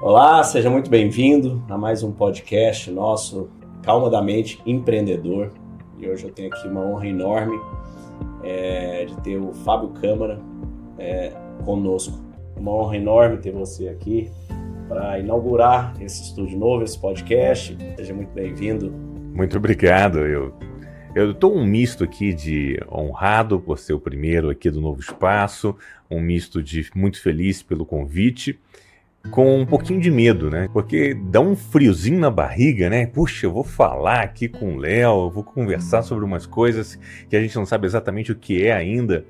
Olá, seja muito bem-vindo a mais um podcast nosso, Calma da Mente Empreendedor. E hoje eu tenho aqui uma honra enorme é, de ter o Fábio Câmara é, conosco. Uma honra enorme ter você aqui para inaugurar esse estúdio novo, esse podcast. Seja muito bem-vindo. Muito obrigado. Eu eu estou um misto aqui de honrado por ser o primeiro aqui do novo espaço, um misto de muito feliz pelo convite com um pouquinho de medo, né? Porque dá um friozinho na barriga, né? Puxa, eu vou falar aqui com o Léo, eu vou conversar sobre umas coisas que a gente não sabe exatamente o que é ainda.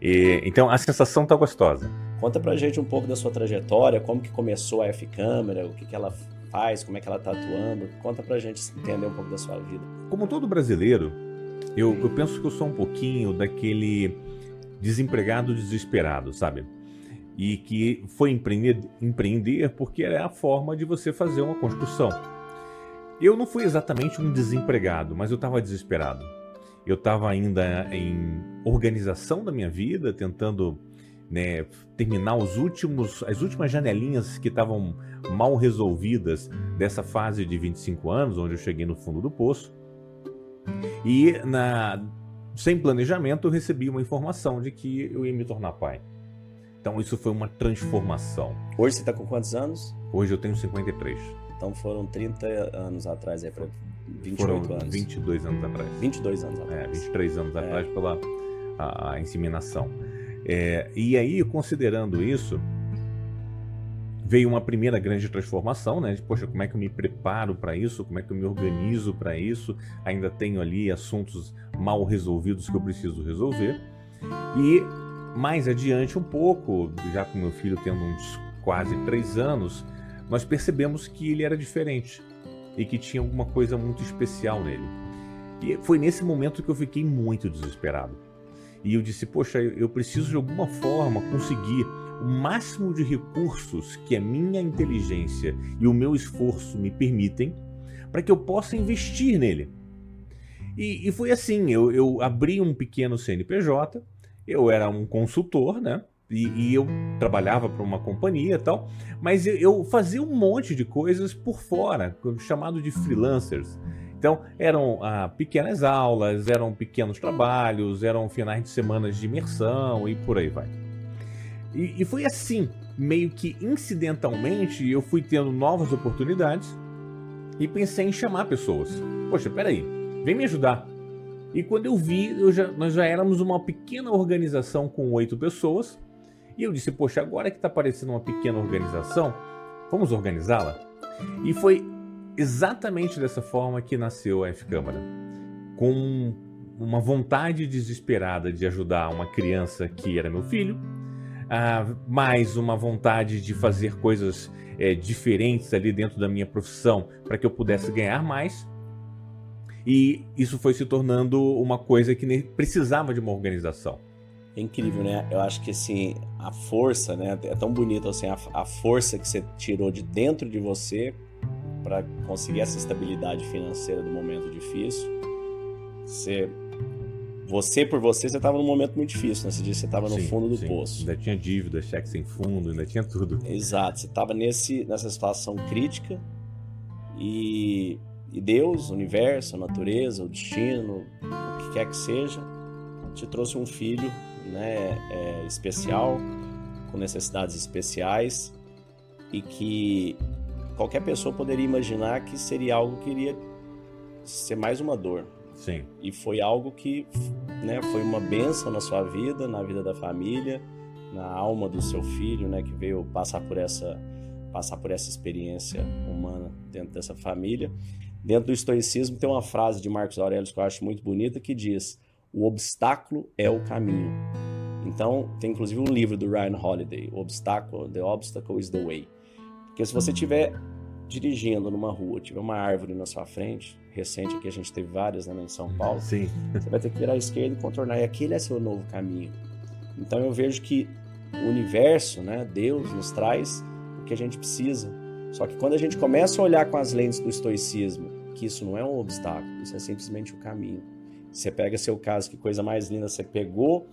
E, então a sensação tá gostosa. Conta pra gente um pouco da sua trajetória, como que começou a F-Câmera, o que, que ela faz, como é que ela tá atuando. Conta pra gente entender um pouco da sua vida. Como todo brasileiro, eu, eu penso que eu sou um pouquinho daquele desempregado desesperado, sabe? E que foi empreender, porque era a forma de você fazer uma construção. Eu não fui exatamente um desempregado, mas eu estava desesperado. Eu estava ainda em organização da minha vida, tentando né, terminar os últimos, as últimas janelinhas que estavam mal resolvidas dessa fase de 25 anos, onde eu cheguei no fundo do poço. E na, sem planejamento eu recebi uma informação de que eu ia me tornar pai. Então isso foi uma transformação. Hoje você está com quantos anos? Hoje eu tenho 53. Então foram 30 anos atrás, é para 28 foram anos. 22 anos atrás. 22 anos atrás. É, 23 anos é. atrás pela a, a inseminação. É, e aí, considerando isso, veio uma primeira grande transformação, né? De, poxa, como é que eu me preparo para isso? Como é que eu me organizo para isso? Ainda tenho ali assuntos mal resolvidos que eu preciso resolver. E mais adiante um pouco, já com meu filho tendo uns quase três anos, nós percebemos que ele era diferente e que tinha alguma coisa muito especial nele. E foi nesse momento que eu fiquei muito desesperado. E eu disse: Poxa, eu preciso de alguma forma conseguir o máximo de recursos que a minha inteligência e o meu esforço me permitem para que eu possa investir nele. E, e foi assim: eu, eu abri um pequeno CNPJ eu era um consultor, né? E, e eu trabalhava para uma companhia e tal, mas eu, eu fazia um monte de coisas por fora, chamado de freelancers. Então, eram ah, pequenas aulas, eram pequenos trabalhos, eram finais de semana de imersão e por aí vai. E, e, foi assim, meio que incidentalmente, eu fui tendo novas oportunidades e pensei em chamar pessoas. Poxa, peraí, vem me ajudar. E quando eu vi, eu já, nós já éramos uma pequena organização com oito pessoas. E eu disse, poxa, agora que está parecendo uma pequena organização, vamos organizá-la? E foi exatamente dessa forma que nasceu a F-Câmara. Com uma vontade desesperada de ajudar uma criança que era meu filho, ah, mais uma vontade de fazer coisas é, diferentes ali dentro da minha profissão para que eu pudesse ganhar mais e isso foi se tornando uma coisa que precisava de uma organização. É incrível, né? Eu acho que assim, a força, né? É tão bonito assim, a, a força que você tirou de dentro de você para conseguir essa estabilidade financeira do momento difícil. Você, você por você, você estava num momento muito difícil, né? Você disse que você estava no fundo do sim. poço. Ainda tinha dívida, cheque sem fundo, ainda tinha tudo. Exato, você estava nessa situação crítica e e Deus, o universo, a natureza, o destino, o que quer que seja, te trouxe um filho né, é, especial, com necessidades especiais e que qualquer pessoa poderia imaginar que seria algo que iria ser mais uma dor. Sim. E foi algo que né, foi uma benção na sua vida, na vida da família, na alma do seu filho, né, que veio passar por essa passar por essa experiência humana dentro dessa família. Dentro do estoicismo tem uma frase de Marcos Aurelius que eu acho muito bonita que diz: "O obstáculo é o caminho". Então, tem inclusive um livro do Ryan Holiday, O Obstáculo, The Obstacle is the Way. Porque se você estiver dirigindo numa rua, tiver uma árvore na sua frente, recente aqui a gente teve várias né, em São Paulo, Sim. você vai ter que virar à esquerda e contornar, e aquele é seu novo caminho. Então eu vejo que o universo, né, Deus nos traz o que a gente precisa só que quando a gente começa a olhar com as lentes do estoicismo, que isso não é um obstáculo, isso é simplesmente o caminho. Você pega seu caso, que coisa mais linda, você pegou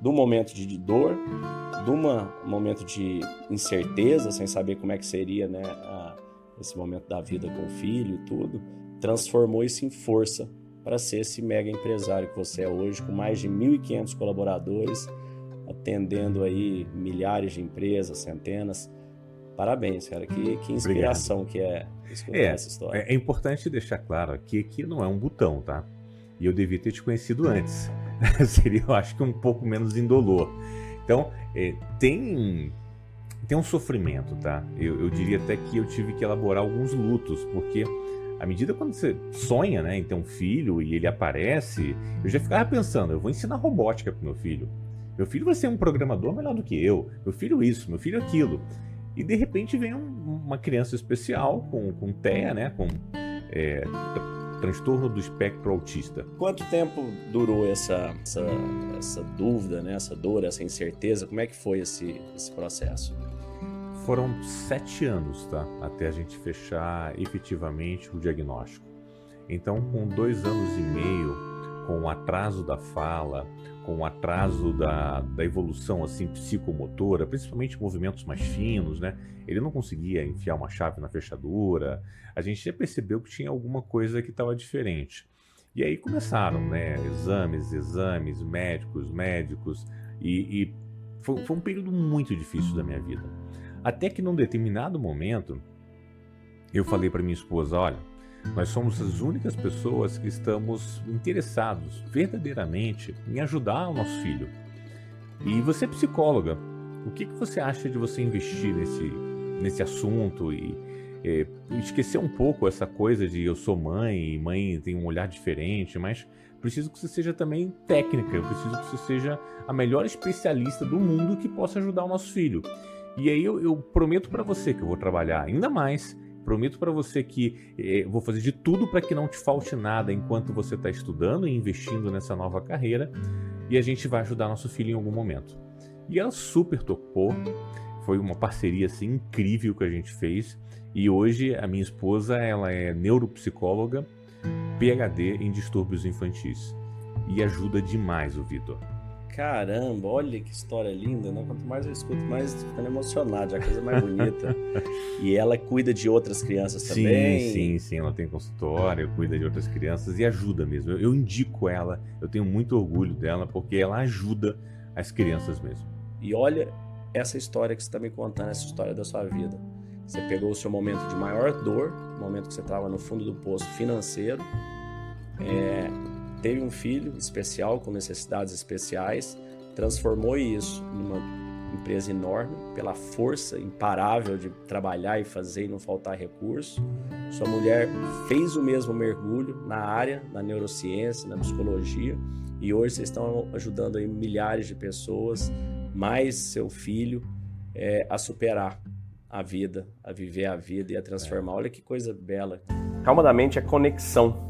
do momento de dor, do momento de incerteza, sem saber como é que seria né, a, esse momento da vida com o filho e tudo, transformou isso em força para ser esse mega empresário que você é hoje, com mais de 1.500 colaboradores, atendendo aí milhares de empresas, centenas. Parabéns, cara. Que, que inspiração Obrigado. que é escutar é, essa história. É, é importante deixar claro aqui que não é um botão, tá? E eu devia ter te conhecido antes. Seria, eu acho que um pouco menos indolor. Então, é, tem tem um sofrimento, tá? Eu, eu, diria até que eu tive que elaborar alguns lutos, porque à medida quando você sonha, né, em ter um filho e ele aparece, eu já ficava pensando, eu vou ensinar robótica pro meu filho. Meu filho vai ser um programador melhor do que eu. Meu filho isso, meu filho aquilo. E de repente vem um, uma criança especial com, com TEA, né, com é, transtorno do espectro autista. Quanto tempo durou essa, essa, essa dúvida, né? essa dor, essa incerteza? Como é que foi esse, esse processo? Foram sete anos, tá? Até a gente fechar efetivamente o diagnóstico. Então, com dois anos e meio, com o atraso da fala, com o atraso da, da evolução assim psicomotora, principalmente movimentos mais finos, né? Ele não conseguia enfiar uma chave na fechadura. A gente já percebeu que tinha alguma coisa que estava diferente. E aí começaram, né? Exames, exames, médicos, médicos, e, e foi, foi um período muito difícil da minha vida. Até que num determinado momento eu falei para minha esposa, olha, nós somos as únicas pessoas que estamos interessados verdadeiramente em ajudar o nosso filho. E você é psicóloga, o que, que você acha de você investir nesse, nesse assunto e é, esquecer um pouco essa coisa de eu sou mãe e mãe tem um olhar diferente, mas preciso que você seja também técnica, eu preciso que você seja a melhor especialista do mundo que possa ajudar o nosso filho. E aí eu, eu prometo para você que eu vou trabalhar ainda mais Prometo para você que eh, vou fazer de tudo para que não te falte nada enquanto você está estudando e investindo nessa nova carreira e a gente vai ajudar nosso filho em algum momento. E ela super topou, foi uma parceria assim incrível que a gente fez e hoje a minha esposa ela é neuropsicóloga, PhD em distúrbios infantis e ajuda demais o Vitor. Caramba, olha que história linda, né? Quanto mais eu escuto, mais ficando emocionado, é a coisa mais bonita. e ela cuida de outras crianças sim, também. Sim, sim, sim. Ela tem consultório, cuida de outras crianças e ajuda mesmo. Eu, eu indico ela, eu tenho muito orgulho dela, porque ela ajuda as crianças mesmo. E olha essa história que você está me contando, essa história da sua vida. Você pegou o seu momento de maior dor, momento que você estava no fundo do poço financeiro, é, teve um filho especial com necessidades especiais, transformou isso numa empresa enorme pela força imparável de trabalhar e fazer e não faltar recurso. Sua mulher fez o mesmo mergulho na área, na neurociência, na psicologia, e hoje vocês estão ajudando aí milhares de pessoas, mais seu filho, é, a superar a vida, a viver a vida e a transformar. Olha que coisa bela. Calma da mente é conexão